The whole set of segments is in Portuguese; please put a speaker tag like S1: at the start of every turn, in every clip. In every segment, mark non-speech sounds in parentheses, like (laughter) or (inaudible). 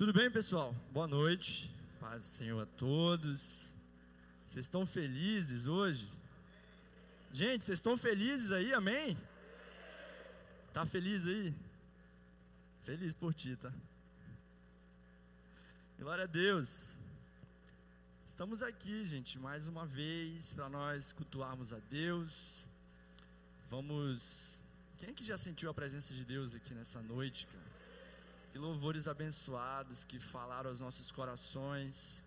S1: Tudo bem, pessoal? Boa noite. Paz do Senhor a todos. Vocês estão felizes hoje? Gente, vocês estão felizes aí? Amém? Tá feliz aí? Feliz por ti, tá? Glória a Deus. Estamos aqui, gente, mais uma vez para nós cultuarmos a Deus. Vamos. Quem é que já sentiu a presença de Deus aqui nessa noite, cara? Que louvores abençoados que falaram aos nossos corações.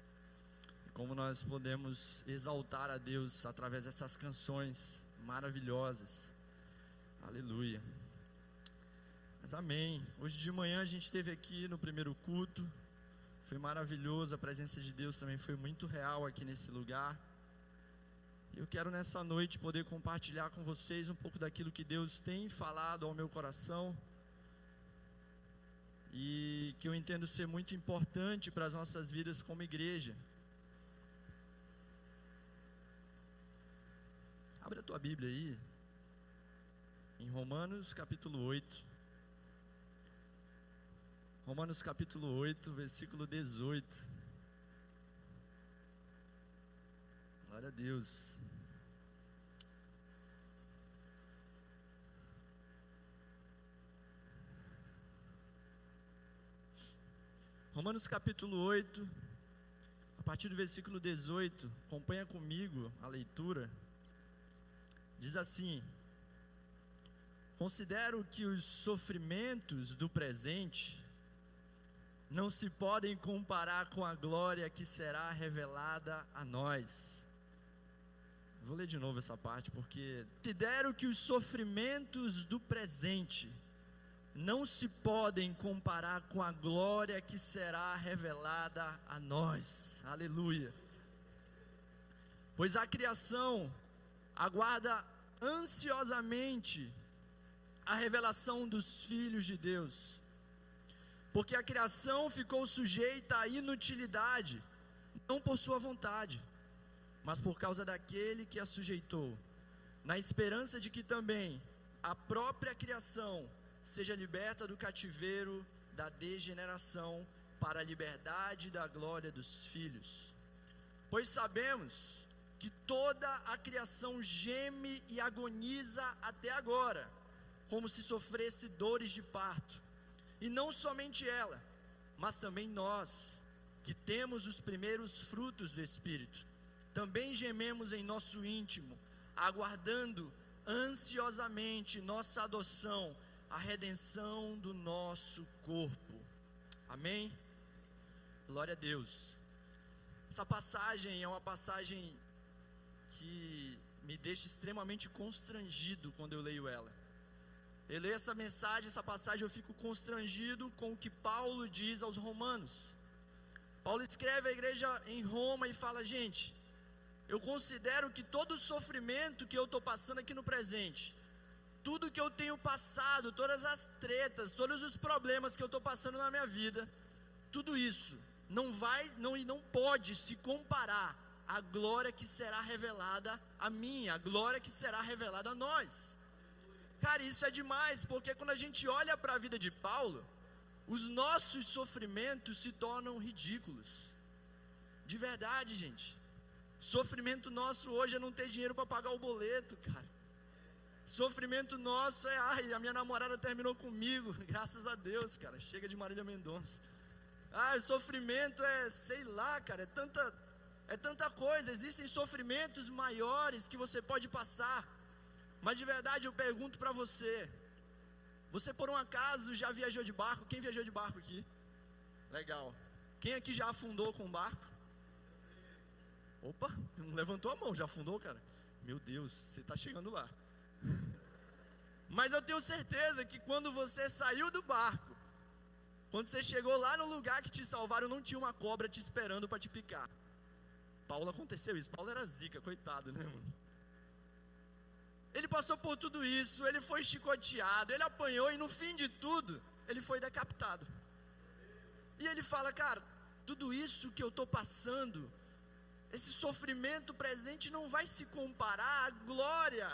S1: Como nós podemos exaltar a Deus através dessas canções maravilhosas. Aleluia. Mas amém. Hoje de manhã a gente esteve aqui no primeiro culto. Foi maravilhoso, a presença de Deus também foi muito real aqui nesse lugar. Eu quero nessa noite poder compartilhar com vocês um pouco daquilo que Deus tem falado ao meu coração e que eu entendo ser muito importante para as nossas vidas como igreja. Abre a tua Bíblia aí, em Romanos capítulo 8. Romanos capítulo 8, versículo 18. Glória a Deus. Romanos capítulo 8, a partir do versículo 18, acompanha comigo a leitura. Diz assim: Considero que os sofrimentos do presente não se podem comparar com a glória que será revelada a nós. Vou ler de novo essa parte porque considero que os sofrimentos do presente não se podem comparar com a glória que será revelada a nós. Aleluia. Pois a criação aguarda ansiosamente a revelação dos filhos de Deus. Porque a criação ficou sujeita à inutilidade, não por sua vontade, mas por causa daquele que a sujeitou, na esperança de que também a própria criação seja liberta do cativeiro da degeneração para a liberdade da glória dos filhos. Pois sabemos que toda a criação geme e agoniza até agora, como se sofresse dores de parto. E não somente ela, mas também nós, que temos os primeiros frutos do Espírito, também gememos em nosso íntimo, aguardando ansiosamente nossa adoção a redenção do nosso corpo. Amém? Glória a Deus. Essa passagem é uma passagem que me deixa extremamente constrangido quando eu leio ela. Eu leio essa mensagem, essa passagem, eu fico constrangido com o que Paulo diz aos romanos. Paulo escreve à igreja em Roma e fala: gente, eu considero que todo o sofrimento que eu estou passando aqui no presente, tudo que eu tenho passado, todas as tretas, todos os problemas que eu estou passando na minha vida, tudo isso não vai, não e não pode se comparar à glória que será revelada a mim, a glória que será revelada a nós. Cara, isso é demais, porque quando a gente olha para a vida de Paulo, os nossos sofrimentos se tornam ridículos. De verdade, gente. Sofrimento nosso hoje é não ter dinheiro para pagar o boleto, cara. Sofrimento nosso é, ai, a minha namorada terminou comigo, (laughs) graças a Deus, cara. Chega de Marília Mendonça. Ah, sofrimento é, sei lá, cara, é tanta, é tanta coisa. Existem sofrimentos maiores que você pode passar. Mas de verdade eu pergunto para você: você por um acaso já viajou de barco? Quem viajou de barco aqui? Legal. Quem aqui já afundou com um barco? Opa, não levantou a mão, já afundou, cara? Meu Deus, você está chegando lá. Mas eu tenho certeza que quando você saiu do barco, quando você chegou lá no lugar que te salvaram, não tinha uma cobra te esperando para te picar. Paulo aconteceu isso. Paulo era zica, coitado, né, mano? Ele passou por tudo isso, ele foi chicoteado, ele apanhou e no fim de tudo, ele foi decapitado. E ele fala, cara, tudo isso que eu estou passando, esse sofrimento presente não vai se comparar à glória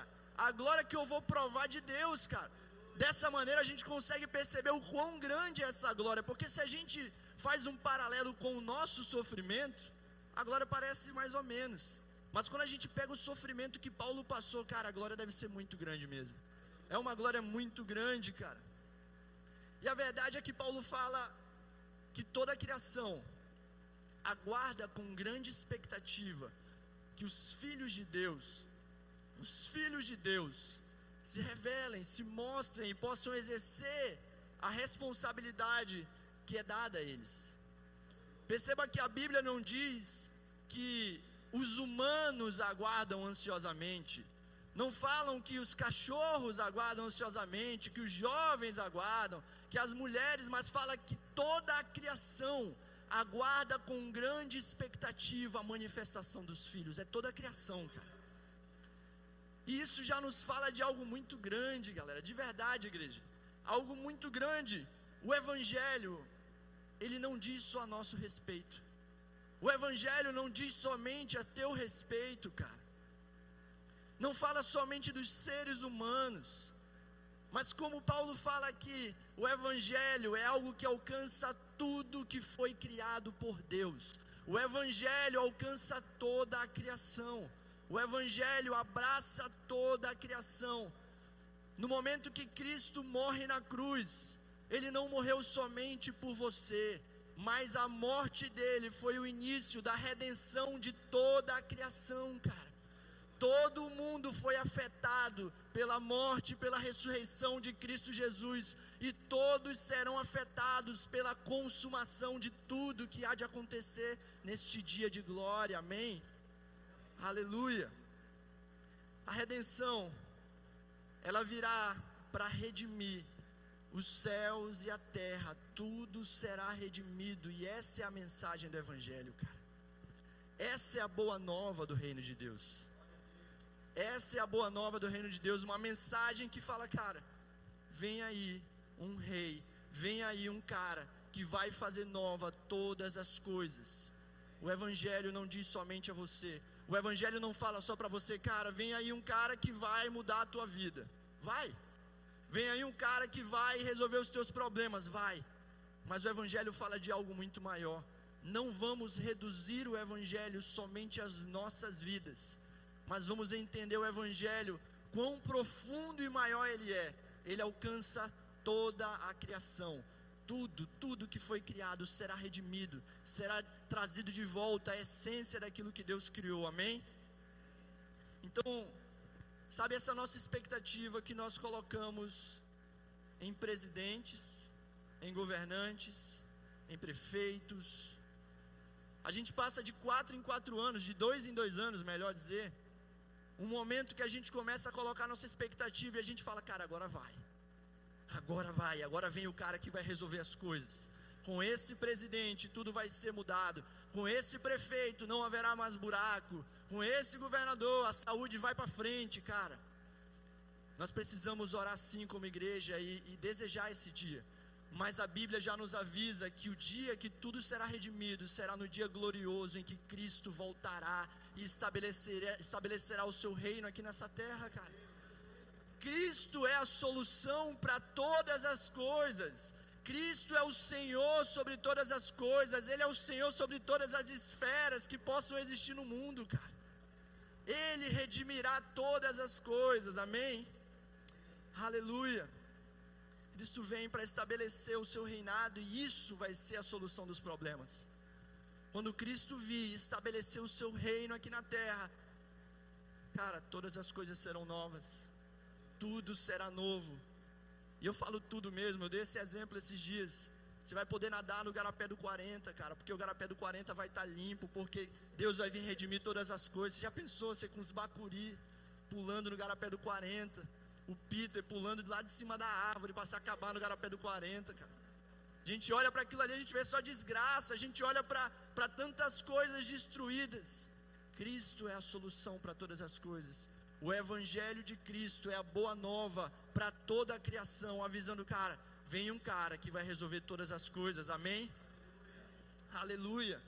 S1: a glória que eu vou provar de Deus, cara. Dessa maneira a gente consegue perceber o quão grande é essa glória, porque se a gente faz um paralelo com o nosso sofrimento, a glória parece mais ou menos. Mas quando a gente pega o sofrimento que Paulo passou, cara, a glória deve ser muito grande mesmo. É uma glória muito grande, cara. E a verdade é que Paulo fala que toda a criação aguarda com grande expectativa que os filhos de Deus, os filhos de Deus, se revelem, se mostrem e possam exercer a responsabilidade que é dada a eles. Perceba que a Bíblia não diz que os humanos aguardam ansiosamente, não falam que os cachorros aguardam ansiosamente, que os jovens aguardam, que as mulheres, mas fala que toda a criação aguarda com grande expectativa a manifestação dos filhos, é toda a criação, cara. E isso já nos fala de algo muito grande, galera, de verdade, igreja. Algo muito grande. O Evangelho, ele não diz só a nosso respeito. O Evangelho não diz somente a teu respeito, cara. Não fala somente dos seres humanos. Mas como Paulo fala aqui, o Evangelho é algo que alcança tudo que foi criado por Deus. O Evangelho alcança toda a criação. O Evangelho abraça toda a criação. No momento que Cristo morre na cruz, Ele não morreu somente por você, mas a morte dele foi o início da redenção de toda a criação, cara. Todo mundo foi afetado pela morte, pela ressurreição de Cristo Jesus, e todos serão afetados pela consumação de tudo que há de acontecer neste dia de glória, amém? Aleluia. A redenção, ela virá para redimir os céus e a terra, tudo será redimido, e essa é a mensagem do Evangelho, cara. Essa é a boa nova do reino de Deus. Essa é a boa nova do reino de Deus, uma mensagem que fala, cara, vem aí um rei, vem aí um cara que vai fazer nova todas as coisas. O evangelho não diz somente a você. O evangelho não fala só para você, cara, vem aí um cara que vai mudar a tua vida. Vai. Vem aí um cara que vai resolver os teus problemas, vai. Mas o evangelho fala de algo muito maior. Não vamos reduzir o evangelho somente às nossas vidas mas vamos entender o Evangelho, quão profundo e maior ele é. Ele alcança toda a criação. Tudo, tudo que foi criado será redimido, será trazido de volta à essência daquilo que Deus criou, amém? Então, sabe essa nossa expectativa que nós colocamos em presidentes, em governantes, em prefeitos. A gente passa de quatro em quatro anos, de dois em dois anos, melhor dizer, um momento que a gente começa a colocar nossa expectativa e a gente fala, cara, agora vai. Agora vai, agora vem o cara que vai resolver as coisas. Com esse presidente tudo vai ser mudado. Com esse prefeito não haverá mais buraco. Com esse governador a saúde vai para frente, cara. Nós precisamos orar sim como igreja e, e desejar esse dia. Mas a Bíblia já nos avisa que o dia que tudo será redimido será no dia glorioso em que Cristo voltará e estabelecerá, estabelecerá o seu reino aqui nessa terra, cara. Cristo é a solução para todas as coisas. Cristo é o Senhor sobre todas as coisas, Ele é o Senhor sobre todas as esferas que possam existir no mundo, cara. Ele redimirá todas as coisas, amém? Aleluia. Cristo vem para estabelecer o seu reinado e isso vai ser a solução dos problemas. Quando Cristo vir estabelecer o seu reino aqui na terra, cara, todas as coisas serão novas, tudo será novo. E eu falo tudo mesmo, eu dei esse exemplo esses dias. Você vai poder nadar no garapé do 40, cara, porque o garapé do 40 vai estar tá limpo, porque Deus vai vir redimir todas as coisas. Você já pensou você com os bacuri pulando no garapé do 40? o Peter pulando lá de cima da árvore para se acabar no garapé do 40, cara. A gente olha para aquilo ali, a gente vê só desgraça, a gente olha para tantas coisas destruídas. Cristo é a solução para todas as coisas. O Evangelho de Cristo é a boa nova para toda a criação, avisando, cara, vem um cara que vai resolver todas as coisas, amém? Aleluia.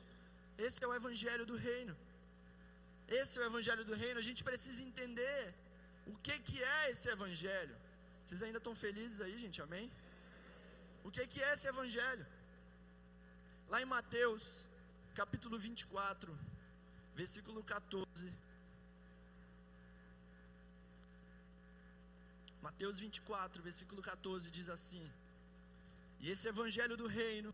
S1: Esse é o Evangelho do Reino. Esse é o Evangelho do Reino. A gente precisa entender o que, que é esse evangelho? Vocês ainda estão felizes aí, gente? Amém? O que, que é esse evangelho? Lá em Mateus, capítulo 24, versículo 14. Mateus 24, versículo 14 diz assim: E esse evangelho do reino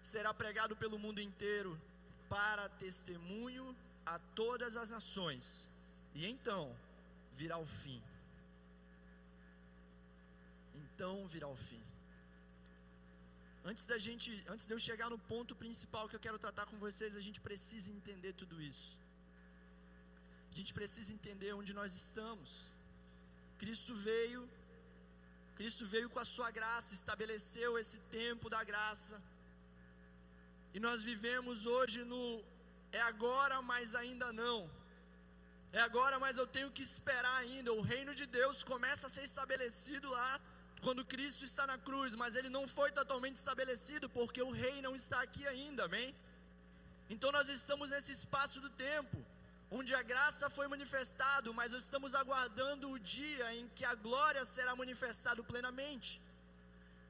S1: será pregado pelo mundo inteiro para testemunho a todas as nações, e então virá o fim. Então virá o fim. Antes da gente, antes de eu chegar no ponto principal que eu quero tratar com vocês, a gente precisa entender tudo isso. A gente precisa entender onde nós estamos. Cristo veio, Cristo veio com a sua graça, estabeleceu esse tempo da graça. E nós vivemos hoje no é agora, mas ainda não. É agora, mas eu tenho que esperar ainda. O reino de Deus começa a ser estabelecido lá quando Cristo está na cruz, mas ele não foi totalmente estabelecido porque o rei não está aqui ainda, amém? Então nós estamos nesse espaço do tempo onde a graça foi manifestado, mas estamos aguardando o dia em que a glória será manifestada plenamente.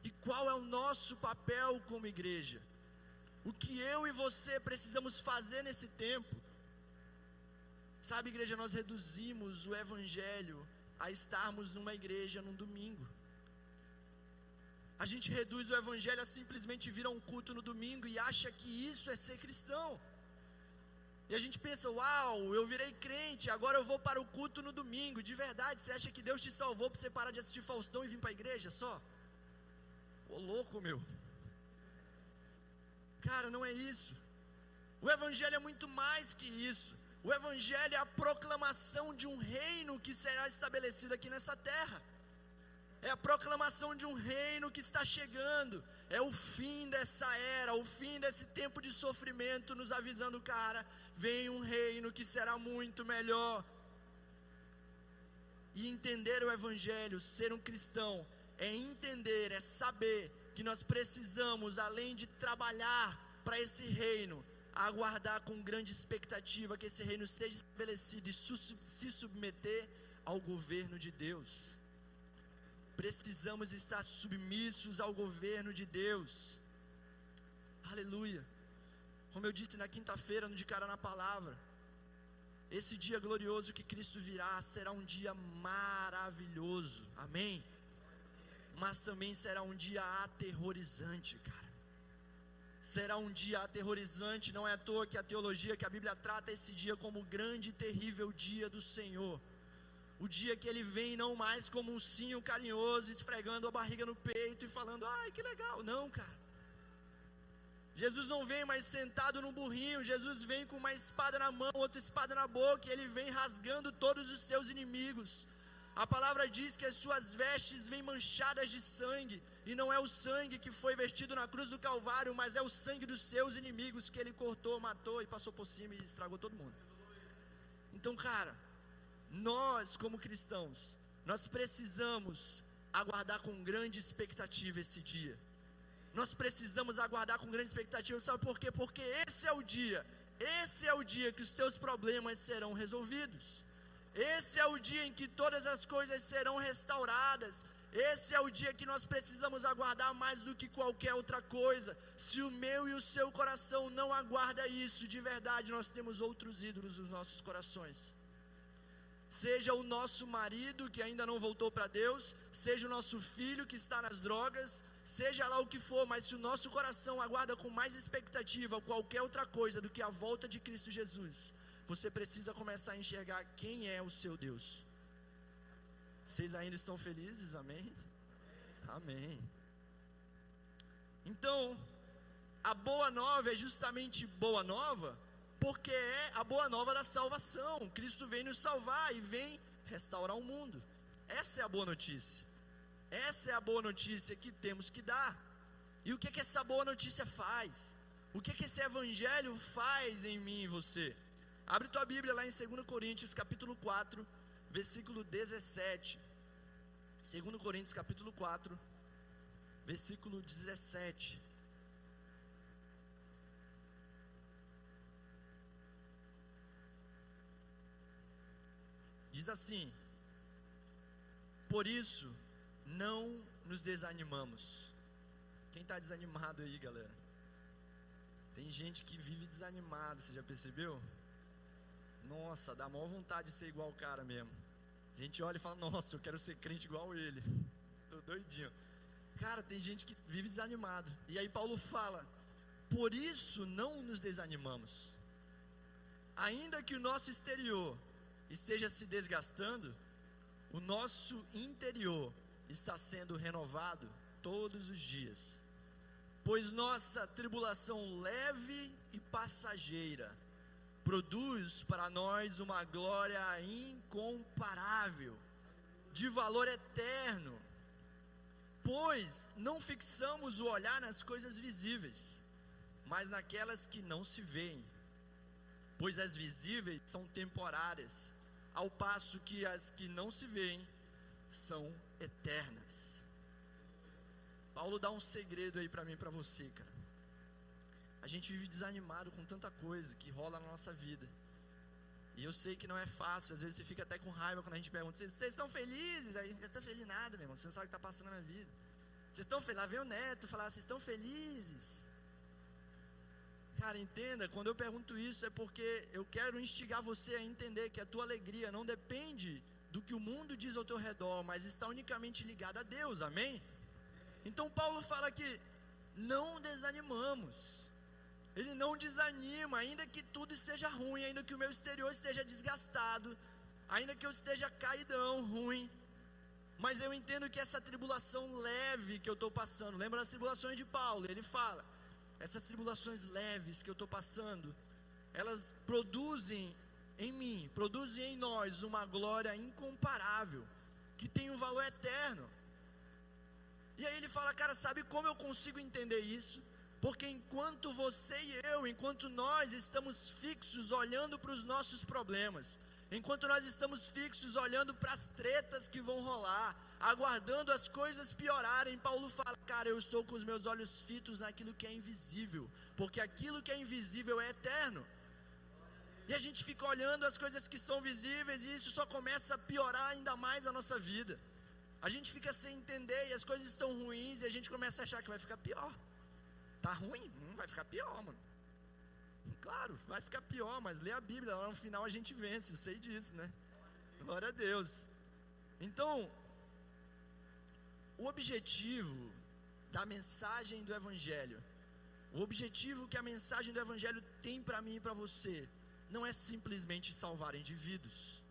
S1: E qual é o nosso papel como igreja? O que eu e você precisamos fazer nesse tempo? Sabe, igreja, nós reduzimos o evangelho a estarmos numa igreja num domingo. A gente reduz o evangelho a simplesmente vir a um culto no domingo e acha que isso é ser cristão. E a gente pensa, uau, eu virei crente, agora eu vou para o culto no domingo. De verdade, você acha que Deus te salvou para você parar de assistir Faustão e vir para a igreja só? Ô louco, meu. Cara, não é isso. O Evangelho é muito mais que isso. O Evangelho é a proclamação de um reino que será estabelecido aqui nessa terra. É a proclamação de um reino que está chegando. É o fim dessa era, o fim desse tempo de sofrimento, nos avisando, cara, vem um reino que será muito melhor. E entender o Evangelho, ser um cristão, é entender, é saber que nós precisamos, além de trabalhar para esse reino, aguardar com grande expectativa que esse reino seja estabelecido e se submeter ao governo de Deus. Precisamos estar submissos ao governo de Deus. Aleluia. Como eu disse na quinta-feira, no De Cara na Palavra, esse dia glorioso que Cristo virá será um dia maravilhoso. Amém mas também será um dia aterrorizante, cara. Será um dia aterrorizante, não é à toa que a teologia, que a Bíblia trata esse dia como o grande e terrível dia do Senhor. O dia que ele vem não mais como um sinho carinhoso, esfregando a barriga no peito e falando: "Ai, que legal". Não, cara. Jesus não vem mais sentado num burrinho, Jesus vem com uma espada na mão, outra espada na boca, e ele vem rasgando todos os seus inimigos. A palavra diz que as suas vestes vêm manchadas de sangue, e não é o sangue que foi vestido na cruz do Calvário, mas é o sangue dos seus inimigos que ele cortou, matou e passou por cima e estragou todo mundo. Então, cara, nós como cristãos, nós precisamos aguardar com grande expectativa esse dia. Nós precisamos aguardar com grande expectativa, sabe por quê? Porque esse é o dia, esse é o dia que os teus problemas serão resolvidos. Esse é o dia em que todas as coisas serão restauradas. Esse é o dia que nós precisamos aguardar mais do que qualquer outra coisa. Se o meu e o seu coração não aguarda isso, de verdade nós temos outros ídolos nos nossos corações. Seja o nosso marido que ainda não voltou para Deus, seja o nosso filho que está nas drogas, seja lá o que for, mas se o nosso coração aguarda com mais expectativa qualquer outra coisa do que a volta de Cristo Jesus, você precisa começar a enxergar quem é o seu Deus. Vocês ainda estão felizes? Amém? Amém. Então, a boa nova é justamente boa nova, porque é a boa nova da salvação. Cristo vem nos salvar e vem restaurar o mundo. Essa é a boa notícia. Essa é a boa notícia que temos que dar. E o que, que essa boa notícia faz? O que, que esse evangelho faz em mim e você? Abre tua Bíblia lá em 2 Coríntios, capítulo 4, versículo 17. 2 Coríntios, capítulo 4, versículo 17. Diz assim: Por isso, não nos desanimamos. Quem está desanimado aí, galera? Tem gente que vive desanimado, você já percebeu? Nossa, dá maior vontade de ser igual o cara mesmo. A gente olha e fala, nossa, eu quero ser crente igual ele. (laughs) Tô doidinho. Cara, tem gente que vive desanimado. E aí Paulo fala: por isso não nos desanimamos. Ainda que o nosso exterior esteja se desgastando, o nosso interior está sendo renovado todos os dias. Pois nossa tribulação leve e passageira produz para nós uma glória incomparável, de valor eterno. Pois não fixamos o olhar nas coisas visíveis, mas naquelas que não se veem. Pois as visíveis são temporárias, ao passo que as que não se veem são eternas. Paulo dá um segredo aí para mim para você, cara. A gente vive desanimado com tanta coisa que rola na nossa vida. E eu sei que não é fácil, às vezes você fica até com raiva quando a gente pergunta: vocês, estão felizes? A gente não está feliz nada, meu irmão, você não sabe o que está passando na vida. Vocês estão felizes? Lá vem o neto falar: vocês estão felizes? Cara, entenda, quando eu pergunto isso é porque eu quero instigar você a entender que a tua alegria não depende do que o mundo diz ao teu redor, mas está unicamente ligada a Deus, amém? Então Paulo fala que não desanimamos. Ele não desanima, ainda que tudo esteja ruim, ainda que o meu exterior esteja desgastado, ainda que eu esteja caidão, ruim. Mas eu entendo que essa tribulação leve que eu estou passando, lembra das tribulações de Paulo? Ele fala: essas tribulações leves que eu estou passando, elas produzem em mim, produzem em nós uma glória incomparável, que tem um valor eterno. E aí ele fala, cara, sabe como eu consigo entender isso? Porque enquanto você e eu, enquanto nós estamos fixos olhando para os nossos problemas, enquanto nós estamos fixos olhando para as tretas que vão rolar, aguardando as coisas piorarem, Paulo fala, cara, eu estou com os meus olhos fitos naquilo que é invisível, porque aquilo que é invisível é eterno. E a gente fica olhando as coisas que são visíveis e isso só começa a piorar ainda mais a nossa vida. A gente fica sem entender e as coisas estão ruins e a gente começa a achar que vai ficar pior. Tá ruim? Hum, vai ficar pior, mano. Claro, vai ficar pior, mas lê a Bíblia, lá no final a gente vence, eu sei disso, né? Glória a Deus. Então, o objetivo da mensagem do Evangelho, o objetivo que a mensagem do Evangelho tem para mim e para você, não é simplesmente salvar indivíduos.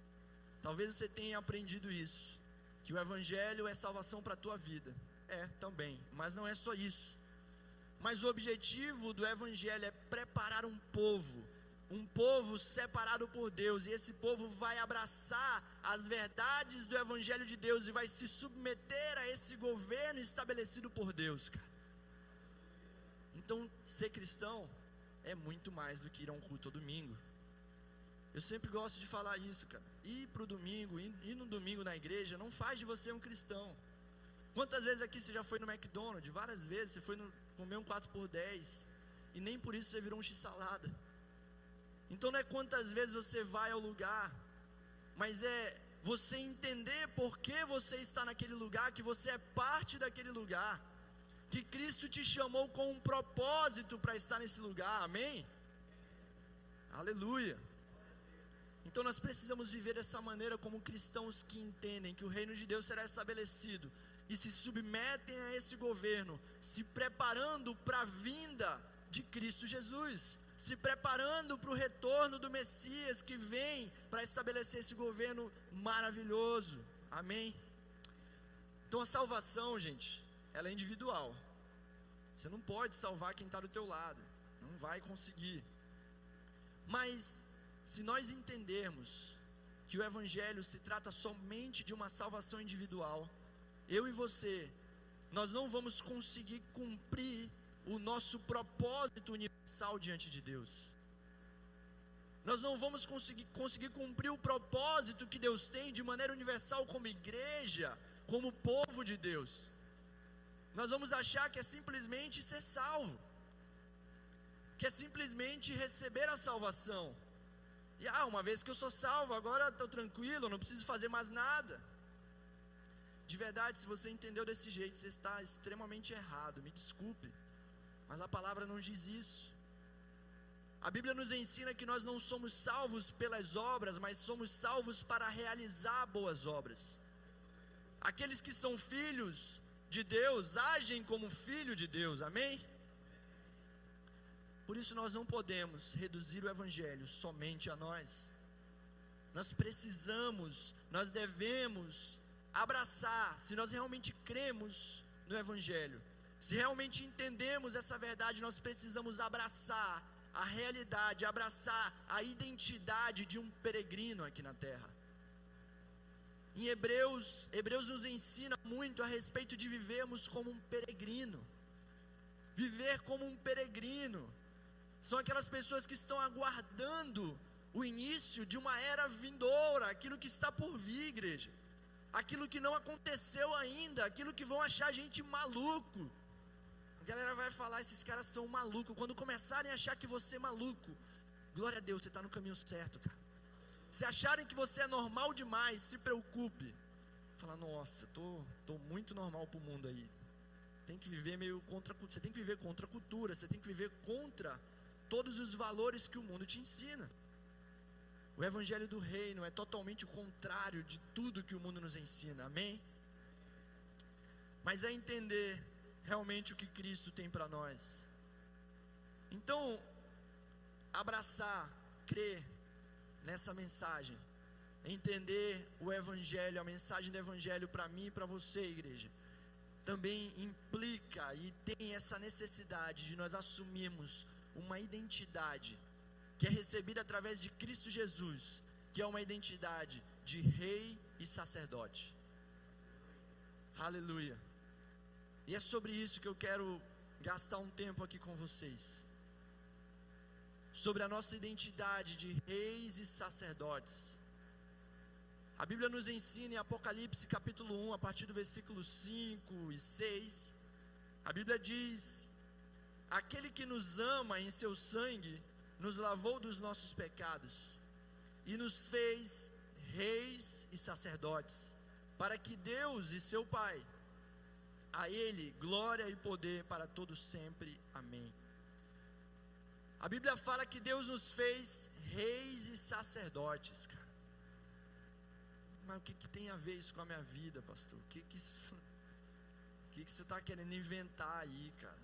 S1: Talvez você tenha aprendido isso, que o Evangelho é salvação para a tua vida. É, também, mas não é só isso. Mas o objetivo do Evangelho é preparar um povo, um povo separado por Deus, e esse povo vai abraçar as verdades do Evangelho de Deus e vai se submeter a esse governo estabelecido por Deus, cara. Então, ser cristão é muito mais do que ir a um culto ao domingo. Eu sempre gosto de falar isso, cara. Ir para o domingo, ir, ir no domingo na igreja, não faz de você um cristão. Quantas vezes aqui você já foi no McDonald's? Várias vezes. Você foi no, comer um 4 por 10 e nem por isso você virou um x-salada. Então não é quantas vezes você vai ao lugar, mas é você entender por que você está naquele lugar, que você é parte daquele lugar, que Cristo te chamou com um propósito para estar nesse lugar, amém? Aleluia. Então nós precisamos viver dessa maneira como cristãos que entendem que o reino de Deus será estabelecido e se submetem a esse governo, se preparando para a vinda de Cristo Jesus, se preparando para o retorno do Messias que vem para estabelecer esse governo maravilhoso. Amém? Então a salvação, gente, ela é individual. Você não pode salvar quem está do teu lado, não vai conseguir. Mas se nós entendermos que o Evangelho se trata somente de uma salvação individual, eu e você, nós não vamos conseguir cumprir o nosso propósito universal diante de Deus. Nós não vamos conseguir, conseguir cumprir o propósito que Deus tem de maneira universal como igreja, como povo de Deus. Nós vamos achar que é simplesmente ser salvo, que é simplesmente receber a salvação. E ah, uma vez que eu sou salvo, agora estou tranquilo, não preciso fazer mais nada. De verdade, se você entendeu desse jeito, você está extremamente errado, me desculpe. Mas a palavra não diz isso. A Bíblia nos ensina que nós não somos salvos pelas obras, mas somos salvos para realizar boas obras. Aqueles que são filhos de Deus agem como filho de Deus, amém? Por isso nós não podemos reduzir o Evangelho somente a nós. Nós precisamos, nós devemos abraçar, se nós realmente cremos no Evangelho, se realmente entendemos essa verdade, nós precisamos abraçar a realidade, abraçar a identidade de um peregrino aqui na terra. Em Hebreus, Hebreus nos ensina muito a respeito de vivermos como um peregrino. Viver como um peregrino são aquelas pessoas que estão aguardando o início de uma era vindoura, aquilo que está por vir, igreja. Aquilo que não aconteceu ainda, aquilo que vão achar a gente maluco. A galera vai falar: esses caras são malucos. Quando começarem a achar que você é maluco, glória a Deus, você está no caminho certo, cara. Se acharem que você é normal demais, se preocupe. Fala, nossa, tô, tô muito normal para o mundo aí. Tem que viver meio contra, você tem que viver contra a cultura, você tem que viver contra todos os valores que o mundo te ensina. O evangelho do reino é totalmente o contrário de tudo que o mundo nos ensina. Amém? Mas é entender realmente o que Cristo tem para nós. Então, abraçar, crer nessa mensagem, entender o Evangelho, a mensagem do Evangelho para mim e para você, igreja, também implica e tem essa necessidade de nós assumirmos uma identidade que é recebida através de Cristo Jesus, que é uma identidade de rei e sacerdote. Aleluia. E é sobre isso que eu quero gastar um tempo aqui com vocês. Sobre a nossa identidade de reis e sacerdotes. A Bíblia nos ensina em Apocalipse capítulo 1, a partir do versículo 5 e 6. A Bíblia diz: Aquele que nos ama em seu sangue nos lavou dos nossos pecados e nos fez reis e sacerdotes, para que Deus e seu Pai a Ele glória e poder para todos sempre. Amém. A Bíblia fala que Deus nos fez reis e sacerdotes, cara. Mas o que, que tem a ver isso com a minha vida, pastor? O que, que isso. (laughs) O que, que você está querendo inventar aí, cara?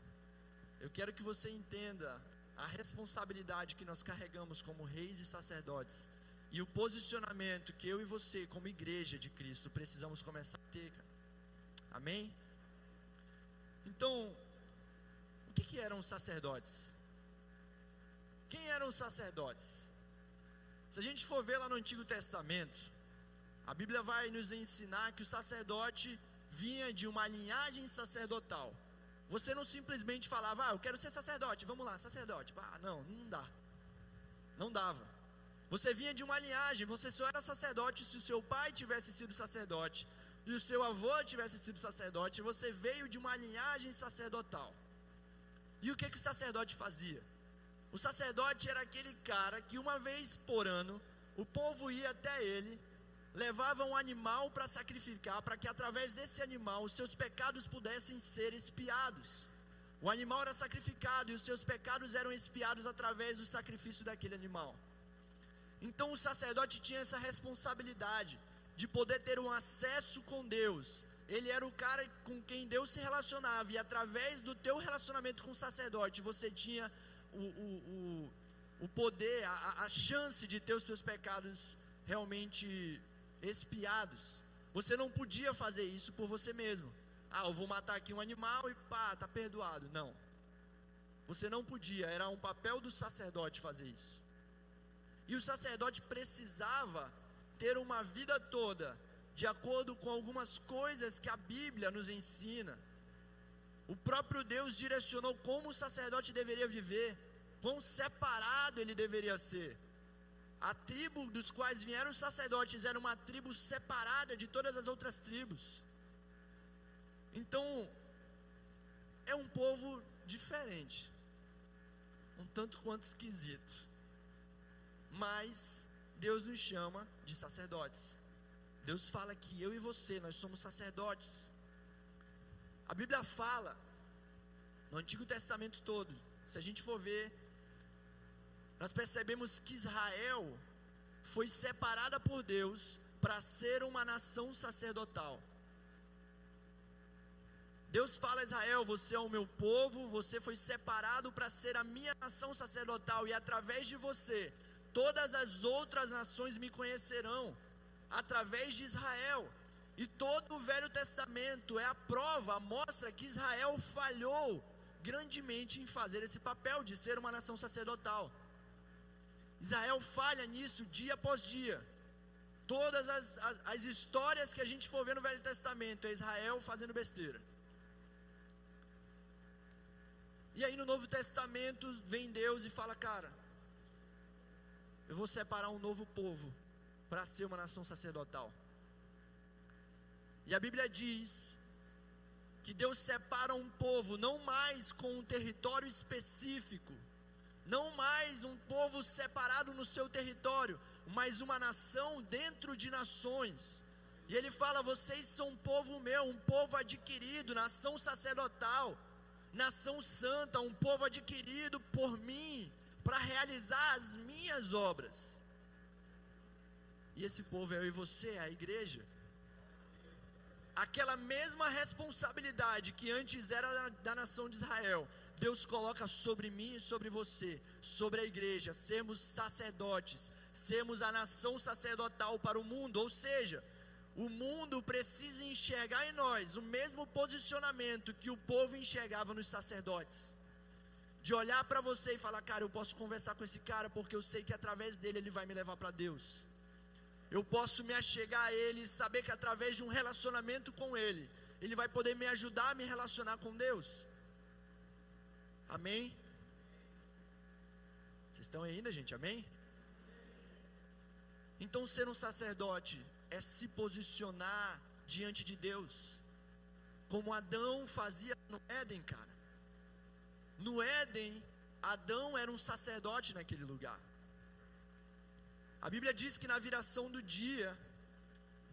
S1: Eu quero que você entenda a responsabilidade que nós carregamos como reis e sacerdotes e o posicionamento que eu e você, como igreja de Cristo, precisamos começar a ter. Cara. Amém? Então, o que, que eram os sacerdotes? Quem eram os sacerdotes? Se a gente for ver lá no Antigo Testamento, a Bíblia vai nos ensinar que o sacerdote vinha de uma linhagem sacerdotal. Você não simplesmente falava, ah, eu quero ser sacerdote, vamos lá, sacerdote. Ah, não, não dá. Não dava. Você vinha de uma linhagem, você só era sacerdote se o seu pai tivesse sido sacerdote, e o seu avô tivesse sido sacerdote, você veio de uma linhagem sacerdotal. E o que, que o sacerdote fazia? O sacerdote era aquele cara que uma vez por ano o povo ia até ele, levava um animal para sacrificar, para que através desse animal os seus pecados pudessem ser espiados. O animal era sacrificado e os seus pecados eram espiados através do sacrifício daquele animal. Então o sacerdote tinha essa responsabilidade de poder ter um acesso com Deus. Ele era o cara com quem Deus se relacionava, e através do teu relacionamento com o sacerdote, você tinha o, o, o, o poder, a, a chance de ter os seus pecados realmente espiados. Você não podia fazer isso por você mesmo. Ah, eu vou matar aqui um animal e pá, tá perdoado. Não. Você não podia, era um papel do sacerdote fazer isso. E o sacerdote precisava ter uma vida toda de acordo com algumas coisas que a Bíblia nos ensina. O próprio Deus direcionou como o sacerdote deveria viver, quão separado ele deveria ser. A tribo dos quais vieram os sacerdotes era uma tribo separada de todas as outras tribos. Então, é um povo diferente, um tanto quanto esquisito, mas Deus nos chama de sacerdotes. Deus fala que eu e você, nós somos sacerdotes. A Bíblia fala, no Antigo Testamento todo, se a gente for ver, nós percebemos que Israel foi separada por Deus para ser uma nação sacerdotal. Deus fala a Israel: Você é o meu povo, você foi separado para ser a minha nação sacerdotal, e através de você, todas as outras nações me conhecerão, através de Israel. E todo o Velho Testamento é a prova, mostra que Israel falhou grandemente em fazer esse papel de ser uma nação sacerdotal. Israel falha nisso dia após dia. Todas as, as, as, histórias que a gente for ver no Velho Testamento é Israel fazendo besteira. E aí no Novo Testamento vem Deus e fala: Cara, eu vou separar um novo povo para ser uma nação sacerdotal. E a Bíblia diz que Deus separa um povo não mais com um território específico, não mais um povo separado no seu território, mas uma nação dentro de nações. E ele fala: vocês são um povo meu, um povo adquirido, nação sacerdotal, nação santa, um povo adquirido por mim, para realizar as minhas obras. E esse povo é eu e você, a igreja. Aquela mesma responsabilidade que antes era da, da nação de Israel, Deus coloca sobre mim e sobre você, sobre a igreja, sermos sacerdotes, sermos a nação sacerdotal para o mundo, ou seja, o mundo precisa enxergar em nós o mesmo posicionamento que o povo enxergava nos sacerdotes. De olhar para você e falar, cara, eu posso conversar com esse cara porque eu sei que através dele ele vai me levar para Deus. Eu posso me achegar a ele e saber que através de um relacionamento com ele, ele vai poder me ajudar a me relacionar com Deus. Amém? Vocês estão ainda, gente? Amém? Então, ser um sacerdote é se posicionar diante de Deus, como Adão fazia no Éden, cara. No Éden, Adão era um sacerdote naquele lugar. A Bíblia diz que na viração do dia,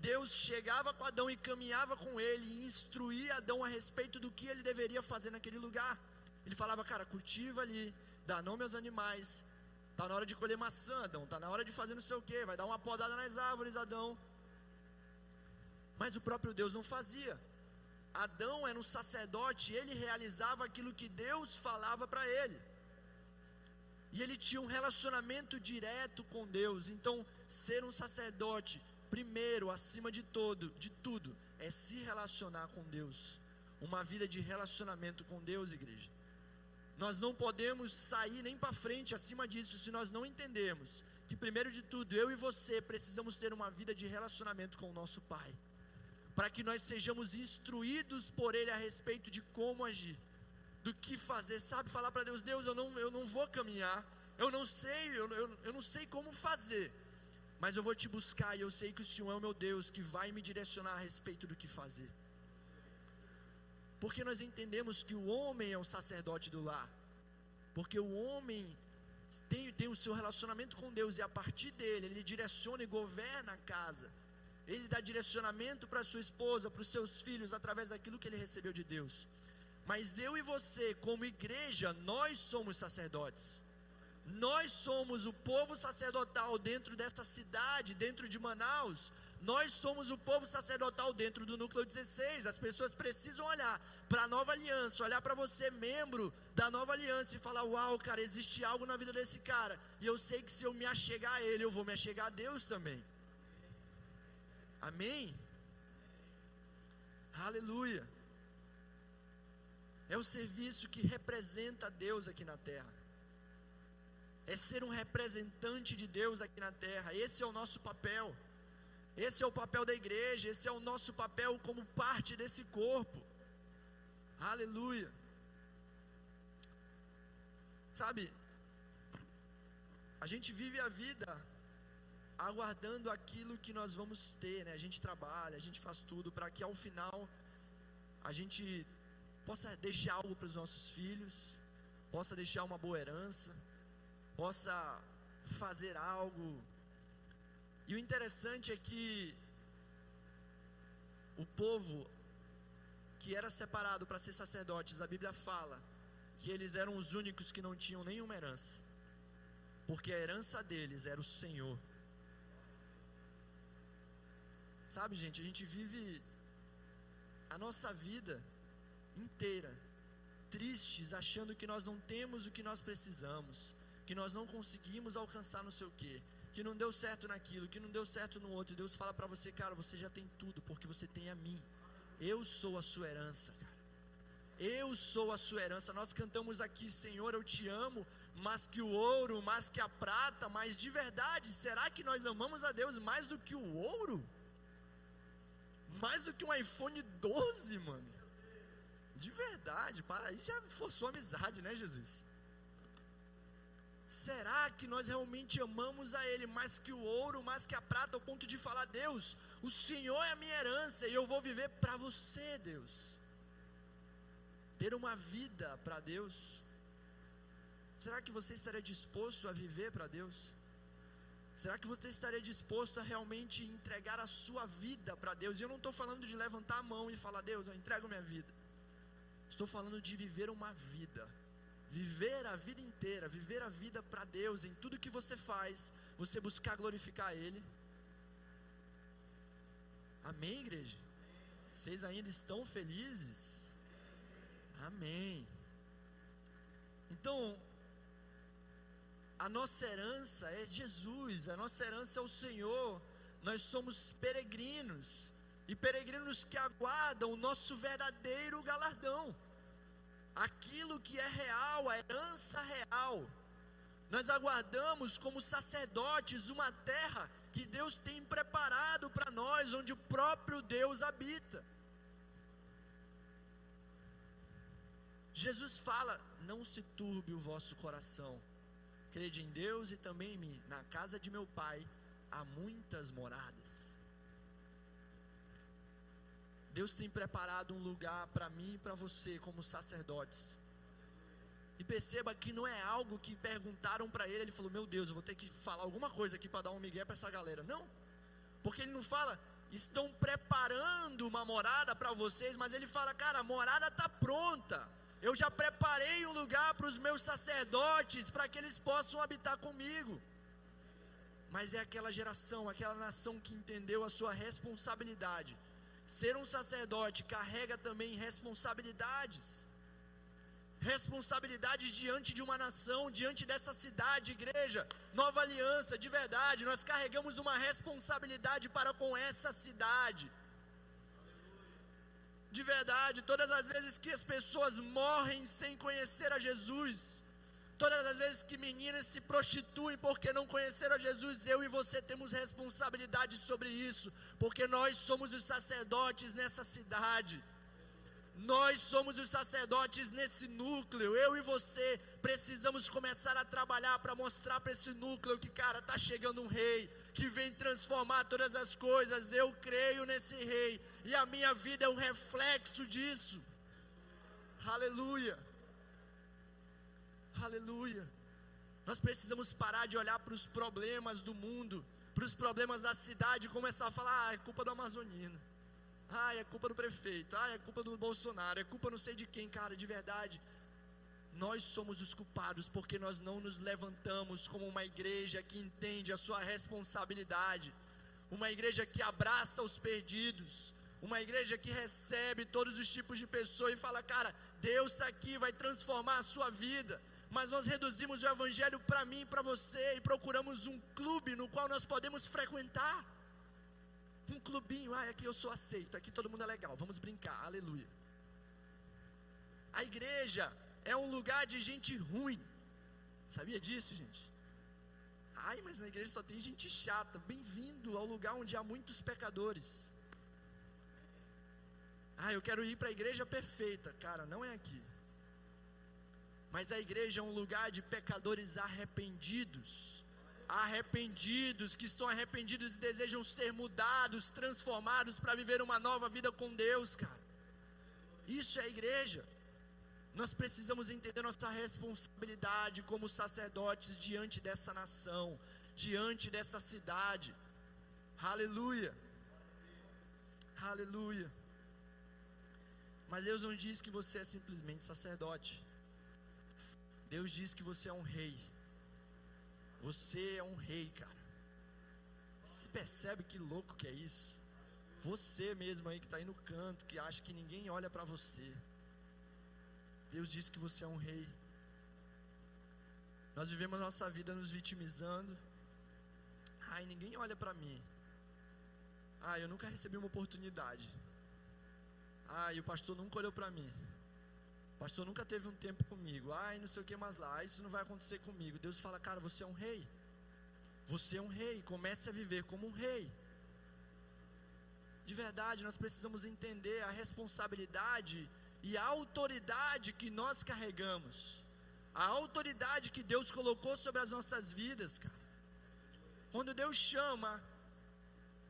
S1: Deus chegava com Adão e caminhava com ele e instruía Adão a respeito do que ele deveria fazer naquele lugar. Ele falava, cara, cultiva ali, dá nome aos animais. Tá na hora de colher maçã, Adão. Tá na hora de fazer não sei o que. Vai dar uma podada nas árvores, Adão. Mas o próprio Deus não fazia. Adão era um sacerdote, ele realizava aquilo que Deus falava para ele. E ele tinha um relacionamento direto com Deus. Então, ser um sacerdote, primeiro, acima de todo, de tudo, é se relacionar com Deus. Uma vida de relacionamento com Deus, igreja. Nós não podemos sair nem para frente acima disso se nós não entendermos que, primeiro de tudo, eu e você precisamos ter uma vida de relacionamento com o nosso Pai, para que nós sejamos instruídos por Ele a respeito de como agir, do que fazer, sabe? Falar para Deus: Deus, eu não, eu não vou caminhar, eu não sei, eu, eu, eu não sei como fazer, mas eu vou te buscar e eu sei que o Senhor é o meu Deus que vai me direcionar a respeito do que fazer porque nós entendemos que o homem é o sacerdote do lar, porque o homem tem, tem o seu relacionamento com Deus e a partir dele ele direciona e governa a casa, ele dá direcionamento para sua esposa, para os seus filhos, através daquilo que ele recebeu de Deus. Mas eu e você, como igreja, nós somos sacerdotes. Nós somos o povo sacerdotal dentro dessa cidade, dentro de Manaus, nós somos o povo sacerdotal dentro do núcleo 16. As pessoas precisam olhar para a nova aliança, olhar para você, membro da nova aliança, e falar: Uau, cara, existe algo na vida desse cara. E eu sei que se eu me achegar a ele, eu vou me achegar a Deus também. Amém? Aleluia. É o serviço que representa Deus aqui na terra. É ser um representante de Deus aqui na terra. Esse é o nosso papel. Esse é o papel da igreja, esse é o nosso papel como parte desse corpo. Aleluia. Sabe, a gente vive a vida aguardando aquilo que nós vamos ter, né? A gente trabalha, a gente faz tudo para que ao final a gente possa deixar algo para os nossos filhos, possa deixar uma boa herança, possa fazer algo e o interessante é que o povo que era separado para ser sacerdotes, a Bíblia fala que eles eram os únicos que não tinham nenhuma herança. porque a herança deles era o Senhor. Sabe, gente, a gente vive a nossa vida inteira tristes, achando que nós não temos o que nós precisamos, que nós não conseguimos alcançar não sei o quê, que não deu certo naquilo, que não deu certo no outro. Deus fala para você, cara, você já tem tudo, porque você tem a mim. Eu sou a sua herança, cara. Eu sou a sua herança. Nós cantamos aqui, Senhor, eu te amo, mais que o ouro, mais que a prata, mas de verdade, será que nós amamos a Deus mais do que o ouro? Mais do que um iPhone 12, mano? De verdade, para aí já forçou amizade, né, Jesus? Será que nós realmente amamos a Ele mais que o ouro, mais que a prata, ao ponto de falar: Deus, o Senhor é a minha herança e eu vou viver para você, Deus? Ter uma vida para Deus. Será que você estaria disposto a viver para Deus? Será que você estaria disposto a realmente entregar a sua vida para Deus? E eu não estou falando de levantar a mão e falar: Deus, eu entrego minha vida. Estou falando de viver uma vida viver a vida inteira, viver a vida para Deus, em tudo que você faz, você buscar glorificar Ele. Amém, igreja? Vocês ainda estão felizes? Amém. Então, a nossa herança é Jesus, a nossa herança é o Senhor. Nós somos peregrinos, e peregrinos que aguardam o nosso verdadeiro galardão aquilo que é real, a herança real. Nós aguardamos como sacerdotes uma terra que Deus tem preparado para nós, onde o próprio Deus habita. Jesus fala: Não se turbe o vosso coração, crede em Deus e também em mim. Na casa de meu pai há muitas moradas. Deus tem preparado um lugar para mim e para você, como sacerdotes. E perceba que não é algo que perguntaram para ele, ele falou: Meu Deus, eu vou ter que falar alguma coisa aqui para dar um migué para essa galera. Não, porque ele não fala, estão preparando uma morada para vocês, mas ele fala: Cara, a morada está pronta. Eu já preparei um lugar para os meus sacerdotes, para que eles possam habitar comigo. Mas é aquela geração, aquela nação que entendeu a sua responsabilidade Ser um sacerdote carrega também responsabilidades. Responsabilidades diante de uma nação, diante dessa cidade, igreja, nova aliança, de verdade, nós carregamos uma responsabilidade para com essa cidade. De verdade, todas as vezes que as pessoas morrem sem conhecer a Jesus, Todas as vezes que meninas se prostituem porque não conheceram a Jesus, eu e você temos responsabilidade sobre isso, porque nós somos os sacerdotes nessa cidade. Nós somos os sacerdotes nesse núcleo. Eu e você precisamos começar a trabalhar para mostrar para esse núcleo que, cara, tá chegando um rei que vem transformar todas as coisas. Eu creio nesse rei e a minha vida é um reflexo disso. Aleluia. Aleluia. Nós precisamos parar de olhar para os problemas do mundo, para os problemas da cidade e começar a falar: ah, é culpa do Amazonino. Ah, é culpa do prefeito. Ah, é culpa do Bolsonaro. É culpa não sei de quem, cara, de verdade. Nós somos os culpados porque nós não nos levantamos como uma igreja que entende a sua responsabilidade, uma igreja que abraça os perdidos, uma igreja que recebe todos os tipos de pessoas e fala: cara, Deus está aqui, vai transformar a sua vida mas nós reduzimos o Evangelho para mim para você e procuramos um clube no qual nós podemos frequentar. Um clubinho, ah, aqui eu sou aceito, aqui todo mundo é legal, vamos brincar, aleluia. A igreja é um lugar de gente ruim, sabia disso, gente? Ai, mas na igreja só tem gente chata. Bem-vindo ao lugar onde há muitos pecadores. Ah, eu quero ir para a igreja perfeita. Cara, não é aqui. Mas a igreja é um lugar de pecadores arrependidos. Arrependidos, que estão arrependidos e desejam ser mudados, transformados para viver uma nova vida com Deus, cara. Isso é a igreja. Nós precisamos entender nossa responsabilidade como sacerdotes diante dessa nação, diante dessa cidade. Aleluia. Aleluia. Mas Deus não diz que você é simplesmente sacerdote. Deus diz que você é um rei. Você é um rei, cara. Você percebe que louco que é isso? Você mesmo aí que está aí no canto, que acha que ninguém olha para você. Deus diz que você é um rei. Nós vivemos nossa vida nos vitimizando. Ai, ninguém olha para mim. Ah, eu nunca recebi uma oportunidade. E o pastor nunca olhou para mim. Pastor nunca teve um tempo comigo. Ai, não sei o que mais lá. Isso não vai acontecer comigo. Deus fala, cara, você é um rei. Você é um rei. Comece a viver como um rei. De verdade, nós precisamos entender a responsabilidade e a autoridade que nós carregamos. A autoridade que Deus colocou sobre as nossas vidas, cara. Quando Deus chama,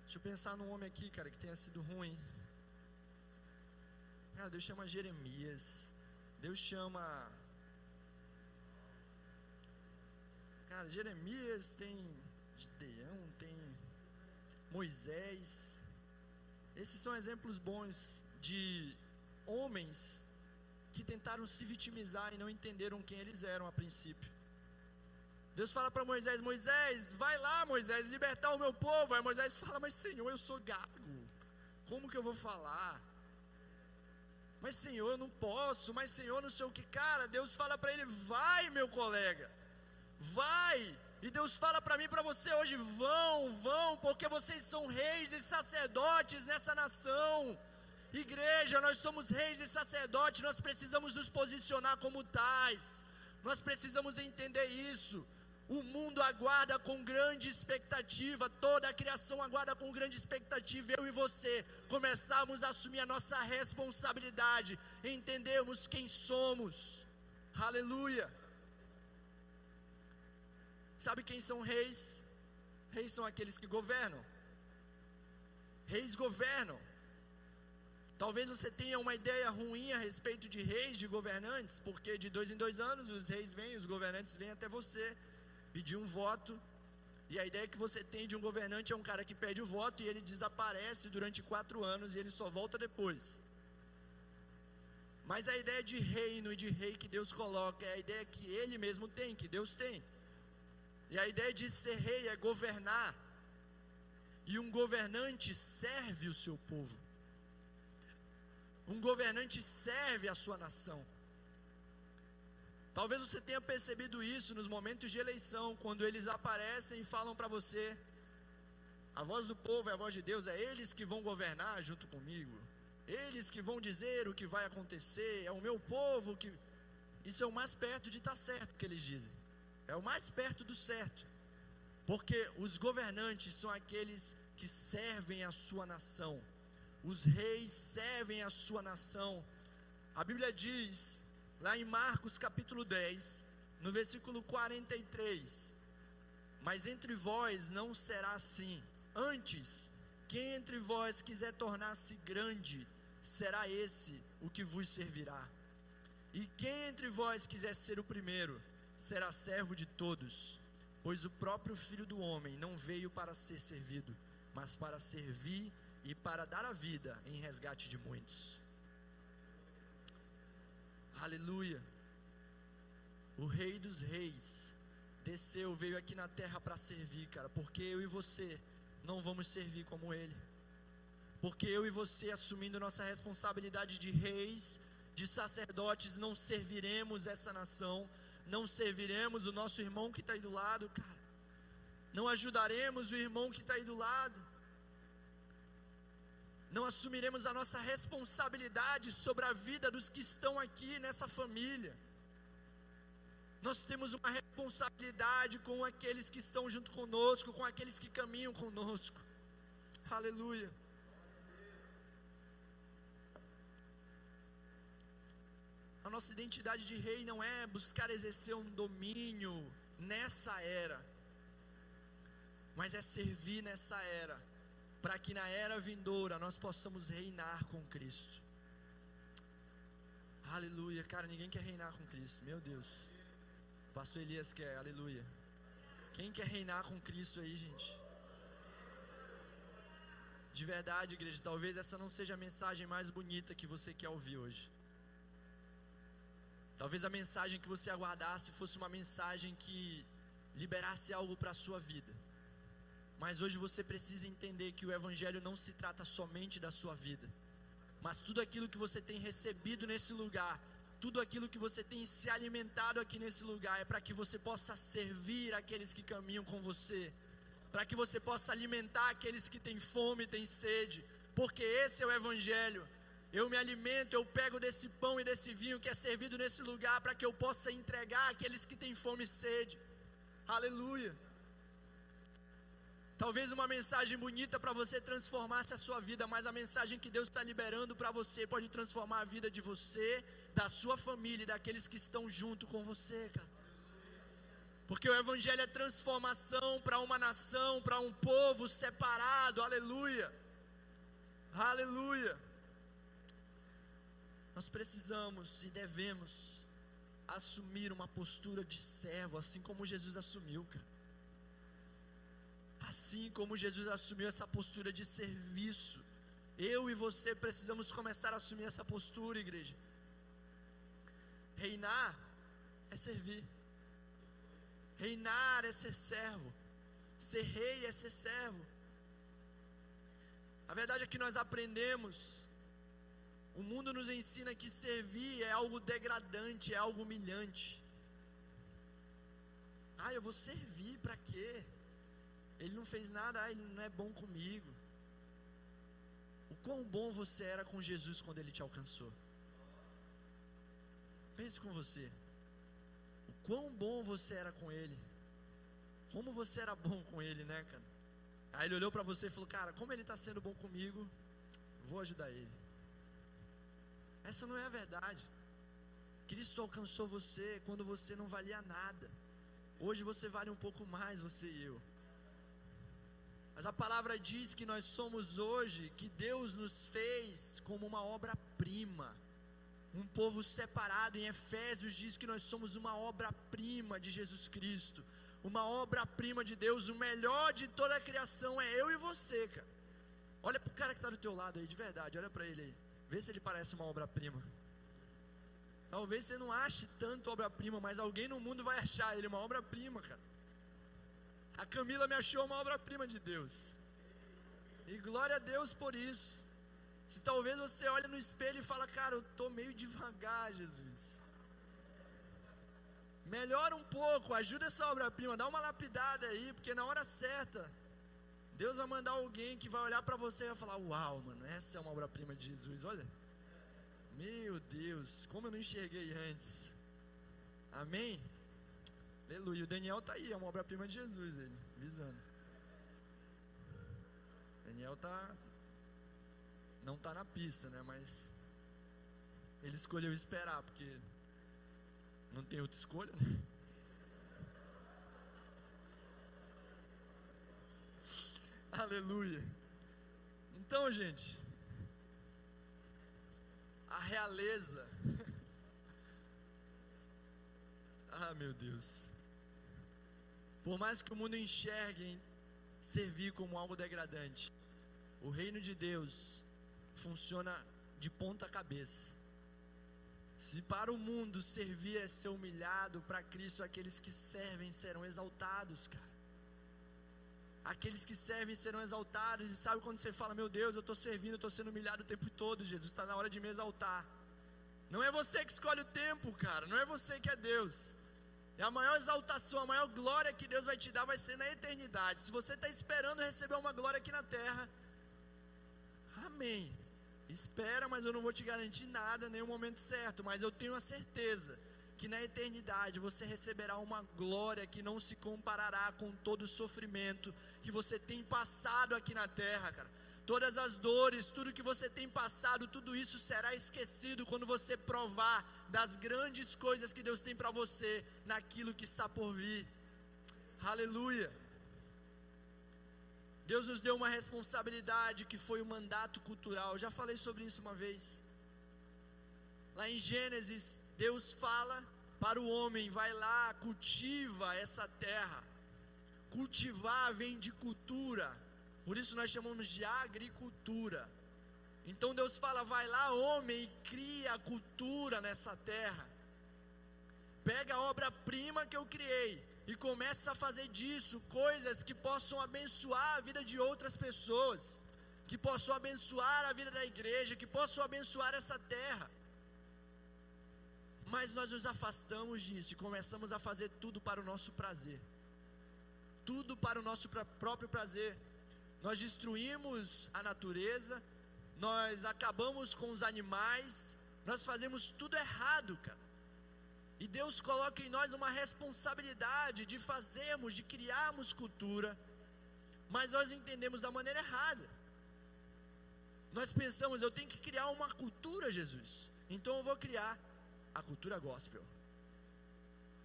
S1: deixa eu pensar num homem aqui, cara, que tenha sido ruim. Cara, Deus chama Jeremias. Deus chama. Cara, Jeremias tem Gideão, tem Moisés. Esses são exemplos bons de homens que tentaram se vitimizar e não entenderam quem eles eram a princípio. Deus fala para Moisés: Moisés, vai lá, Moisés, libertar o meu povo. Aí Moisés fala: Mas Senhor, eu sou gago, como que eu vou falar? Mas Senhor, eu não posso, mas Senhor, não sei o que. Cara, Deus fala para ele: Vai, meu colega, vai. E Deus fala para mim, para você hoje: Vão, vão, porque vocês são reis e sacerdotes nessa nação. Igreja, nós somos reis e sacerdotes, nós precisamos nos posicionar como tais, nós precisamos entender isso. O mundo aguarda com grande expectativa, toda a criação aguarda com grande expectativa. Eu e você começarmos a assumir a nossa responsabilidade, entendermos quem somos. Aleluia. Sabe quem são reis? Reis são aqueles que governam. Reis governam. Talvez você tenha uma ideia ruim a respeito de reis, de governantes, porque de dois em dois anos os reis vêm, os governantes vêm até você pedir um voto. E a ideia que você tem de um governante é um cara que pede o voto e ele desaparece durante quatro anos e ele só volta depois. Mas a ideia de reino e de rei que Deus coloca é a ideia que ele mesmo tem, que Deus tem. E a ideia de ser rei é governar. E um governante serve o seu povo. Um governante serve a sua nação. Talvez você tenha percebido isso nos momentos de eleição, quando eles aparecem e falam para você: a voz do povo é a voz de Deus, é eles que vão governar junto comigo, eles que vão dizer o que vai acontecer, é o meu povo que. Isso é o mais perto de estar certo que eles dizem, é o mais perto do certo, porque os governantes são aqueles que servem a sua nação, os reis servem a sua nação. A Bíblia diz lá em Marcos capítulo 10, no versículo 43. Mas entre vós não será assim. Antes, quem entre vós quiser tornar-se grande, será esse o que vos servirá. E quem entre vós quiser ser o primeiro, será servo de todos. Pois o próprio Filho do Homem não veio para ser servido, mas para servir e para dar a vida em resgate de muitos. Aleluia. O Rei dos Reis desceu, veio aqui na terra para servir, cara, porque eu e você não vamos servir como Ele. Porque eu e você, assumindo nossa responsabilidade de reis, de sacerdotes, não serviremos essa nação, não serviremos o nosso irmão que está aí do lado, cara. Não ajudaremos o irmão que está aí do lado não assumiremos a nossa responsabilidade sobre a vida dos que estão aqui nessa família. Nós temos uma responsabilidade com aqueles que estão junto conosco, com aqueles que caminham conosco. Aleluia. A nossa identidade de rei não é buscar exercer um domínio nessa era, mas é servir nessa era para que na era vindoura nós possamos reinar com Cristo. Aleluia, cara, ninguém quer reinar com Cristo, meu Deus. Pastor Elias quer, aleluia. Quem quer reinar com Cristo aí, gente? De verdade, igreja, talvez essa não seja a mensagem mais bonita que você quer ouvir hoje. Talvez a mensagem que você aguardasse fosse uma mensagem que liberasse algo para a sua vida. Mas hoje você precisa entender que o Evangelho não se trata somente da sua vida, mas tudo aquilo que você tem recebido nesse lugar, tudo aquilo que você tem se alimentado aqui nesse lugar, é para que você possa servir aqueles que caminham com você, para que você possa alimentar aqueles que têm fome e têm sede, porque esse é o Evangelho. Eu me alimento, eu pego desse pão e desse vinho que é servido nesse lugar para que eu possa entregar aqueles que têm fome e sede. Aleluia. Talvez uma mensagem bonita para você transformasse a sua vida, mas a mensagem que Deus está liberando para você pode transformar a vida de você, da sua família e daqueles que estão junto com você, cara. Porque o Evangelho é transformação para uma nação, para um povo separado, aleluia. Aleluia. Nós precisamos e devemos assumir uma postura de servo, assim como Jesus assumiu, cara. Assim como Jesus assumiu essa postura de serviço, eu e você precisamos começar a assumir essa postura, igreja. Reinar é servir, reinar é ser servo, ser rei é ser servo. A verdade é que nós aprendemos, o mundo nos ensina que servir é algo degradante, é algo humilhante. Ah, eu vou servir para quê? Ele não fez nada, ah, ele não é bom comigo. O quão bom você era com Jesus quando ele te alcançou. Pense com você. O quão bom você era com ele. Como você era bom com ele, né, cara? Aí ele olhou para você e falou: Cara, como ele está sendo bom comigo, vou ajudar ele. Essa não é a verdade. Cristo alcançou você quando você não valia nada. Hoje você vale um pouco mais, você e eu. Mas a palavra diz que nós somos hoje, que Deus nos fez como uma obra-prima, um povo separado. Em Efésios diz que nós somos uma obra-prima de Jesus Cristo, uma obra-prima de Deus. O melhor de toda a criação é eu e você, cara. Olha para o cara que está do teu lado aí, de verdade, olha para ele aí. Vê se ele parece uma obra-prima. Talvez você não ache tanto obra-prima, mas alguém no mundo vai (laughs) achar ele uma obra-prima, cara. A Camila me achou uma obra-prima de Deus. E glória a Deus por isso. Se talvez você olhe no espelho e fala, cara, eu estou meio devagar, Jesus. Melhora um pouco, ajuda essa obra-prima, dá uma lapidada aí, porque na hora certa, Deus vai mandar alguém que vai olhar para você e vai falar: Uau, mano, essa é uma obra-prima de Jesus, olha. Meu Deus, como eu não enxerguei antes. Amém? Aleluia. O Daniel está aí, é uma obra-prima de Jesus, ele, visando. Daniel tá não está na pista, né? Mas ele escolheu esperar, porque não tem outra escolha, né? (laughs) Aleluia. Então, gente, a realeza. (laughs) ah, meu Deus. Por mais que o mundo enxergue servir como algo degradante, o reino de Deus funciona de ponta cabeça. Se para o mundo servir é ser humilhado, para Cristo aqueles que servem serão exaltados, cara. Aqueles que servem serão exaltados. E sabe quando você fala, meu Deus, eu estou servindo, eu estou sendo humilhado o tempo todo, Jesus, está na hora de me exaltar. Não é você que escolhe o tempo, cara, não é você que é Deus. E a maior exaltação, a maior glória que Deus vai te dar vai ser na eternidade. Se você está esperando receber uma glória aqui na terra, amém. Espera, mas eu não vou te garantir nada, nem o momento certo. Mas eu tenho a certeza que na eternidade você receberá uma glória que não se comparará com todo o sofrimento que você tem passado aqui na terra, cara todas as dores, tudo que você tem passado, tudo isso será esquecido quando você provar das grandes coisas que Deus tem para você naquilo que está por vir. Aleluia. Deus nos deu uma responsabilidade que foi o mandato cultural. Eu já falei sobre isso uma vez. Lá em Gênesis, Deus fala para o homem: vai lá, cultiva essa terra. Cultivar vem de cultura por isso nós chamamos de agricultura. Então Deus fala: vai lá, homem, e cria a cultura nessa terra. Pega a obra-prima que eu criei e começa a fazer disso coisas que possam abençoar a vida de outras pessoas, que possam abençoar a vida da igreja, que possam abençoar essa terra. Mas nós nos afastamos disso e começamos a fazer tudo para o nosso prazer. Tudo para o nosso próprio prazer. Nós destruímos a natureza, nós acabamos com os animais, nós fazemos tudo errado, cara. E Deus coloca em nós uma responsabilidade de fazermos, de criarmos cultura, mas nós entendemos da maneira errada. Nós pensamos, eu tenho que criar uma cultura, Jesus. Então eu vou criar a cultura gospel.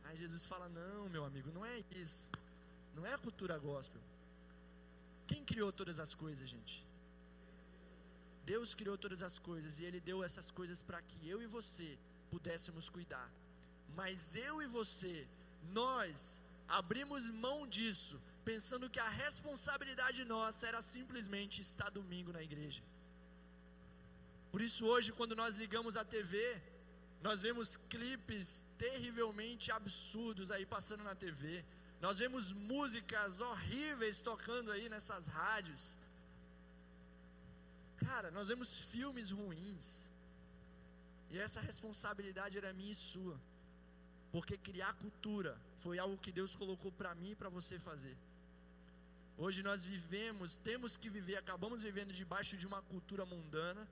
S1: Aí Jesus fala: Não, meu amigo, não é isso. Não é a cultura gospel. Quem criou todas as coisas, gente? Deus criou todas as coisas e Ele deu essas coisas para que eu e você pudéssemos cuidar. Mas eu e você, nós abrimos mão disso, pensando que a responsabilidade nossa era simplesmente estar domingo na igreja. Por isso, hoje, quando nós ligamos a TV, nós vemos clipes terrivelmente absurdos aí passando na TV. Nós vemos músicas horríveis tocando aí nessas rádios. Cara, nós vemos filmes ruins. E essa responsabilidade era minha e sua. Porque criar cultura foi algo que Deus colocou para mim e para você fazer. Hoje nós vivemos, temos que viver, acabamos vivendo debaixo de uma cultura mundana,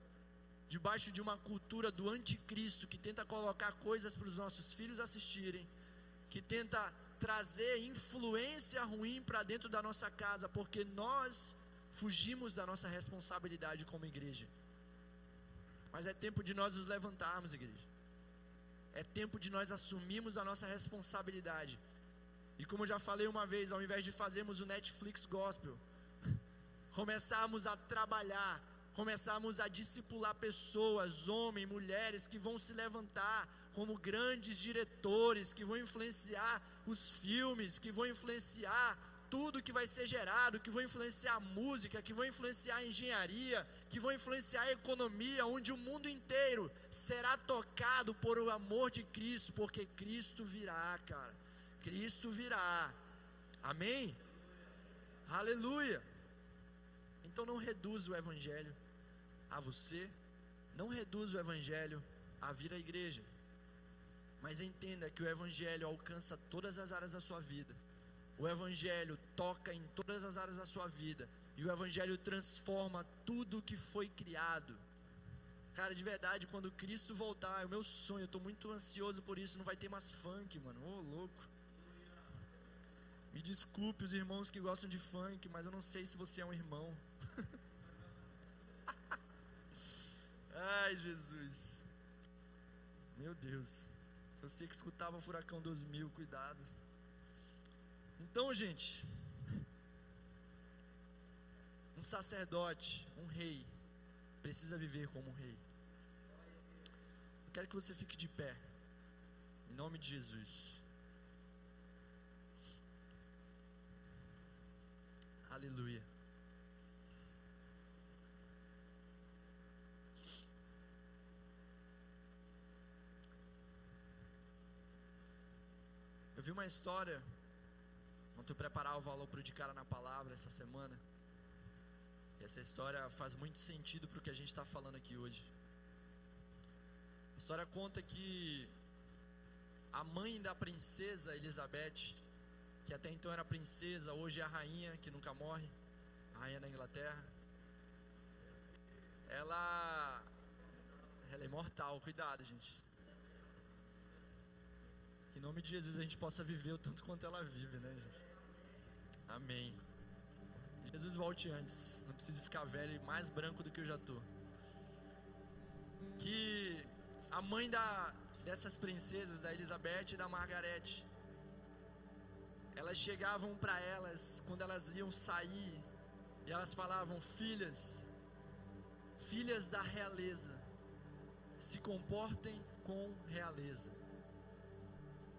S1: debaixo de uma cultura do anticristo que tenta colocar coisas para os nossos filhos assistirem, que tenta trazer influência ruim para dentro da nossa casa, porque nós fugimos da nossa responsabilidade como igreja. Mas é tempo de nós nos levantarmos, igreja. É tempo de nós assumirmos a nossa responsabilidade. E como eu já falei uma vez, ao invés de fazermos o Netflix Gospel, (laughs) começarmos a trabalhar, começarmos a discipular pessoas, homens, mulheres que vão se levantar como grandes diretores, que vão influenciar os filmes, que vão influenciar tudo que vai ser gerado, que vão influenciar a música, que vão influenciar a engenharia, que vão influenciar a economia, onde o mundo inteiro será tocado por o amor de Cristo, porque Cristo virá, cara. Cristo virá. Amém? Aleluia. Então não reduza o evangelho a você, não reduza o evangelho a vir à igreja. Mas entenda que o evangelho alcança todas as áreas da sua vida o Evangelho toca em todas as áreas da sua vida. E o Evangelho transforma tudo que foi criado. Cara, de verdade, quando Cristo voltar, é o meu sonho, eu estou muito ansioso por isso. Não vai ter mais funk, mano. Ô, oh, louco. Me desculpe os irmãos que gostam de funk, mas eu não sei se você é um irmão. (laughs) Ai, Jesus. Meu Deus. Se você que escutava o Furacão 2000, cuidado. Então, gente, um sacerdote, um rei, precisa viver como um rei. Eu quero que você fique de pé, em nome de Jesus. Aleluia. Eu vi uma história tu preparar o valor para o de cara na palavra essa semana. E essa história faz muito sentido para o que a gente está falando aqui hoje. A história conta que a mãe da princesa Elizabeth, que até então era princesa, hoje é a rainha que nunca morre, a rainha da Inglaterra, ela, ela é imortal, cuidado, gente. Em nome de Jesus a gente possa viver o tanto quanto ela vive, né, gente? Amém. Jesus volte antes. Não preciso ficar velho e mais branco do que eu já estou. Que a mãe da, dessas princesas, da Elizabeth e da Margarete, elas chegavam para elas quando elas iam sair e elas falavam: Filhas, filhas da realeza, se comportem com realeza.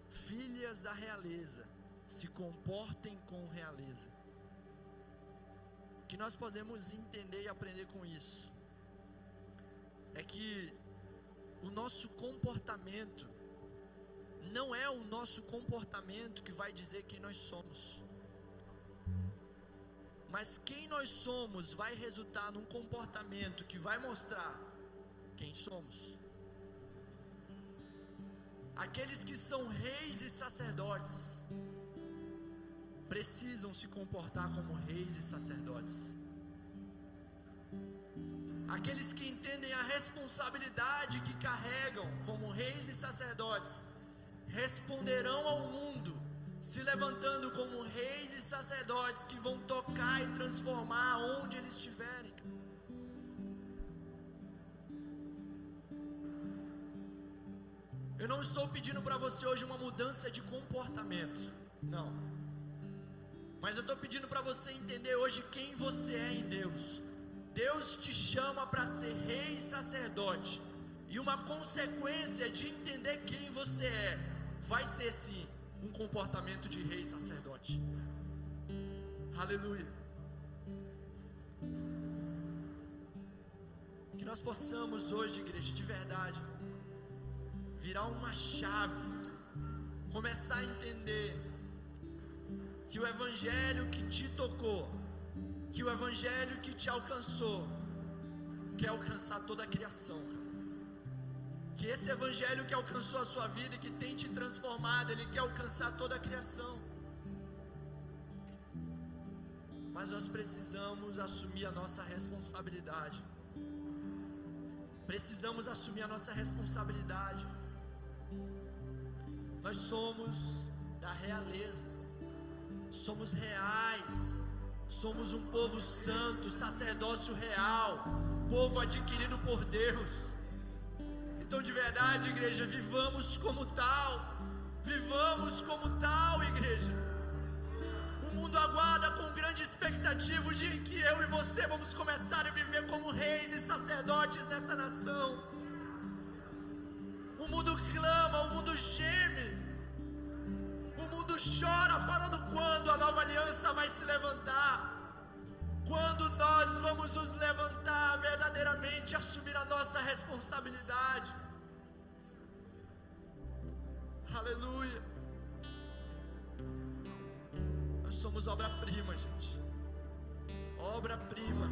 S1: Filhas da realeza, se comportem com realeza. O que nós podemos entender e aprender com isso é que o nosso comportamento não é o nosso comportamento que vai dizer quem nós somos. Mas quem nós somos vai resultar num comportamento que vai mostrar quem somos. Aqueles que são reis e sacerdotes precisam se comportar como reis e sacerdotes. Aqueles que entendem a responsabilidade que carregam como reis e sacerdotes responderão ao mundo, se levantando como reis e sacerdotes que vão tocar e transformar onde eles estiverem. Eu não estou pedindo para você hoje uma mudança de comportamento, não. Mas eu estou pedindo para você entender hoje quem você é em Deus. Deus te chama para ser rei e sacerdote. E uma consequência de entender quem você é, vai ser sim um comportamento de rei e sacerdote. Aleluia. Que nós possamos hoje, igreja, de verdade, virar uma chave, começar a entender que o Evangelho que te tocou, que o Evangelho que te alcançou, quer alcançar toda a criação. Que esse Evangelho que alcançou a sua vida e que tem te transformado, ele quer alcançar toda a criação. Mas nós precisamos assumir a nossa responsabilidade. Precisamos assumir a nossa responsabilidade. Nós somos da realeza, somos reais, somos um povo santo, sacerdócio real, povo adquirido por Deus. Então, de verdade, igreja, vivamos como tal, vivamos como tal, igreja. O mundo aguarda com grande expectativa de que eu e você vamos começar a viver como reis e sacerdotes nessa nação. O mundo clama, o mundo geme, mundo chora, falando quando a nova aliança vai se levantar. Quando nós vamos nos levantar verdadeiramente, assumir a nossa responsabilidade. Aleluia. Nós somos obra-prima, gente. Obra-prima.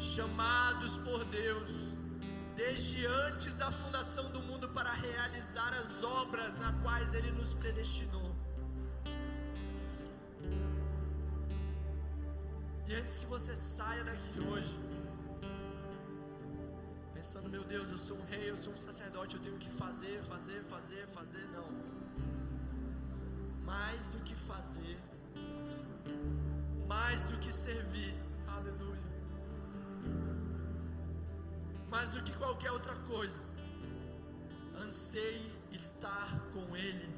S1: Chamados por Deus desde antes da fundação do mundo para realizar as obras na quais Ele nos predestinou. E antes que você saia daqui hoje, pensando, meu Deus, eu sou um rei, eu sou um sacerdote, eu tenho que fazer, fazer, fazer, fazer, não. Mais do que fazer, mais do que servir, mais do que qualquer outra coisa, anseie estar com Ele,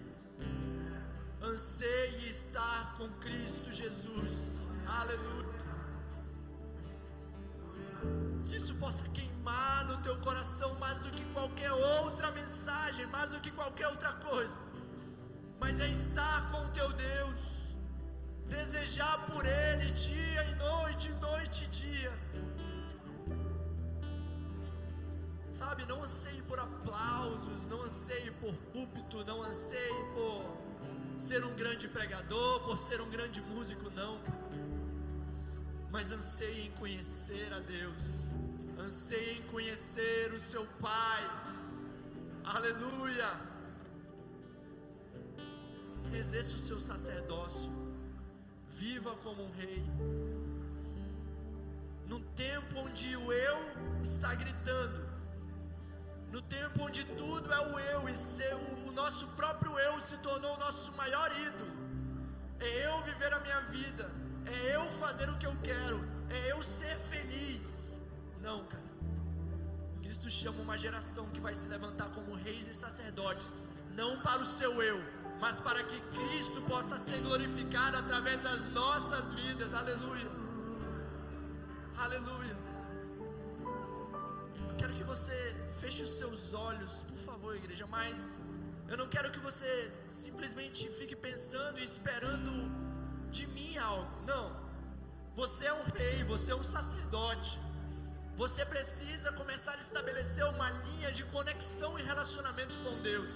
S1: anseie estar com Cristo Jesus, aleluia. Que isso possa queimar no teu coração mais do que qualquer outra mensagem, mais do que qualquer outra coisa, mas é estar com teu Deus, desejar por Ele dia e noite, noite e dia Sabe, não anseie por aplausos, não anseie por púlpito, não anseie por ser um grande pregador, por ser um grande músico, não. Mas anseie em conhecer a Deus, anseie em conhecer o seu Pai. Aleluia. Exerça o seu sacerdócio, viva como um rei. Num tempo onde o eu está gritando, no tempo onde tudo é o eu e ser o nosso próprio eu se tornou o nosso maior ídolo. É eu viver a minha vida, é eu fazer o que eu quero, é eu ser feliz. Não, cara. Cristo chama uma geração que vai se levantar como reis e sacerdotes, não para o seu eu, mas para que Cristo possa ser glorificado através das nossas vidas. Aleluia. Aleluia. Eu quero que você Feche os seus olhos, por favor, igreja. Mas eu não quero que você simplesmente fique pensando e esperando de mim algo. Não. Você é um rei, você é um sacerdote. Você precisa começar a estabelecer uma linha de conexão e relacionamento com Deus.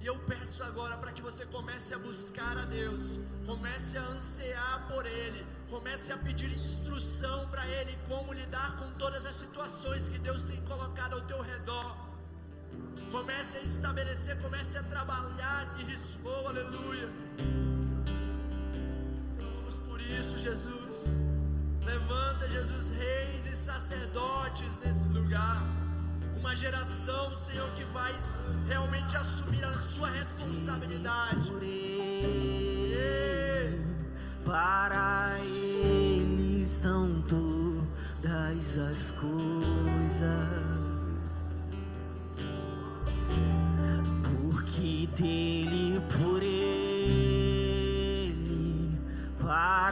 S1: E eu peço agora para que você comece a buscar a Deus, comece a ansiar por Ele, comece a pedir instrução para Ele como lidar com todas as situações que Deus tem colocado ao teu redor. Comece a estabelecer, comece a trabalhar nisso, oh aleluia. Estamos por isso, Jesus. Levanta, Jesus, reis e sacerdotes nesse lugar uma geração, Senhor, que vai realmente assumir a sua responsabilidade.
S2: Para Ele são todas as coisas, porque dele, por Ele, para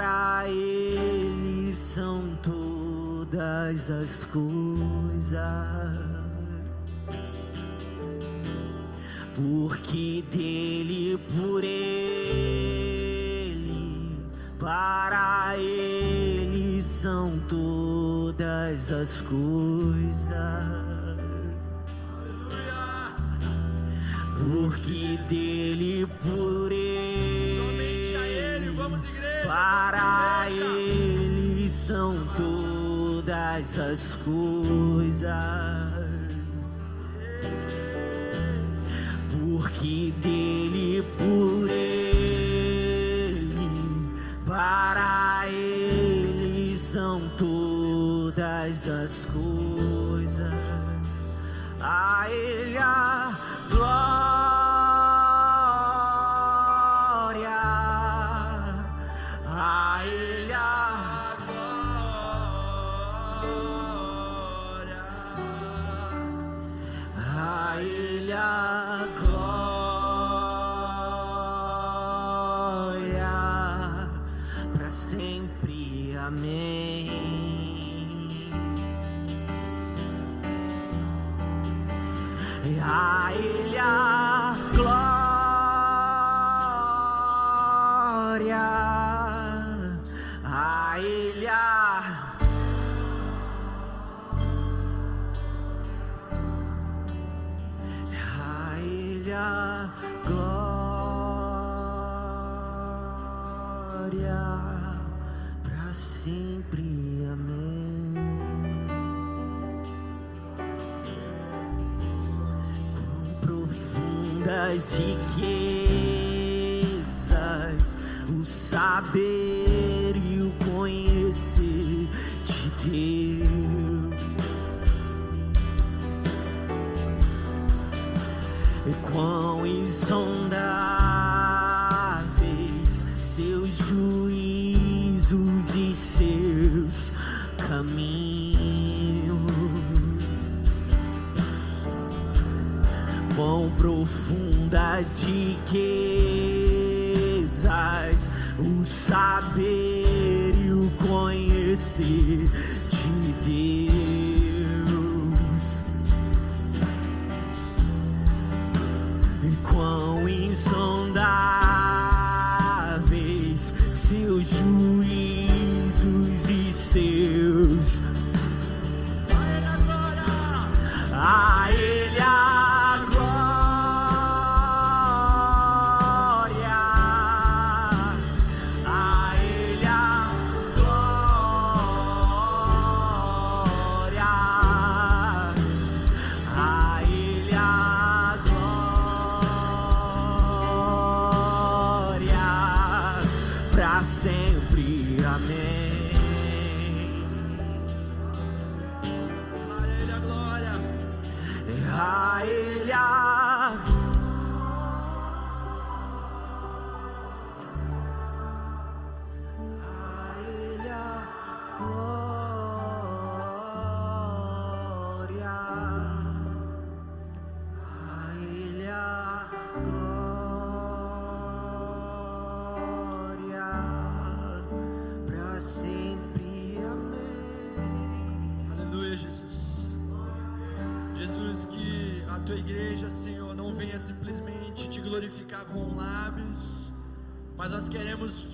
S2: todas as coisas. porque dele, por ele, para ele são todas as coisas. Porque dele, por todas as coisas. porque dele, por ele, para ele são todas as coisas. A ele a Amém. A Ele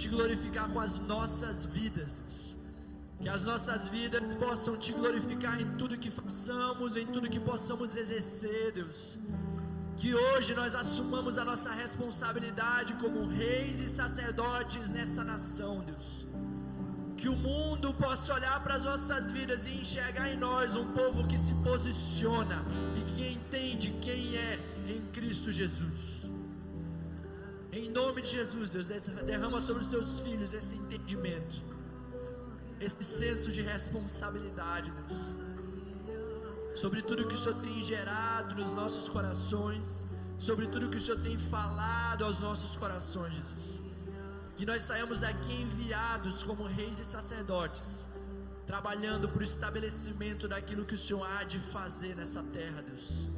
S1: te glorificar com as nossas vidas. Deus. Que as nossas vidas possam te glorificar em tudo que façamos, em tudo que possamos exercer, Deus. Que hoje nós assumamos a nossa responsabilidade como reis e sacerdotes nessa nação, Deus. Que o mundo possa olhar para as nossas vidas e enxergar em nós um povo que se posiciona e que entende quem é em Cristo Jesus. Nome de Jesus, Deus, derrama sobre os teus filhos esse entendimento, esse senso de responsabilidade, Deus sobre tudo que o Senhor tem gerado nos nossos corações, sobre tudo que o Senhor tem falado aos nossos corações, Jesus. Que nós saímos daqui enviados como reis e sacerdotes, trabalhando para o estabelecimento daquilo que o Senhor há de fazer nessa terra, Deus.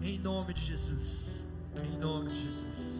S1: Em nome de Jesus. Em nome de Jesus.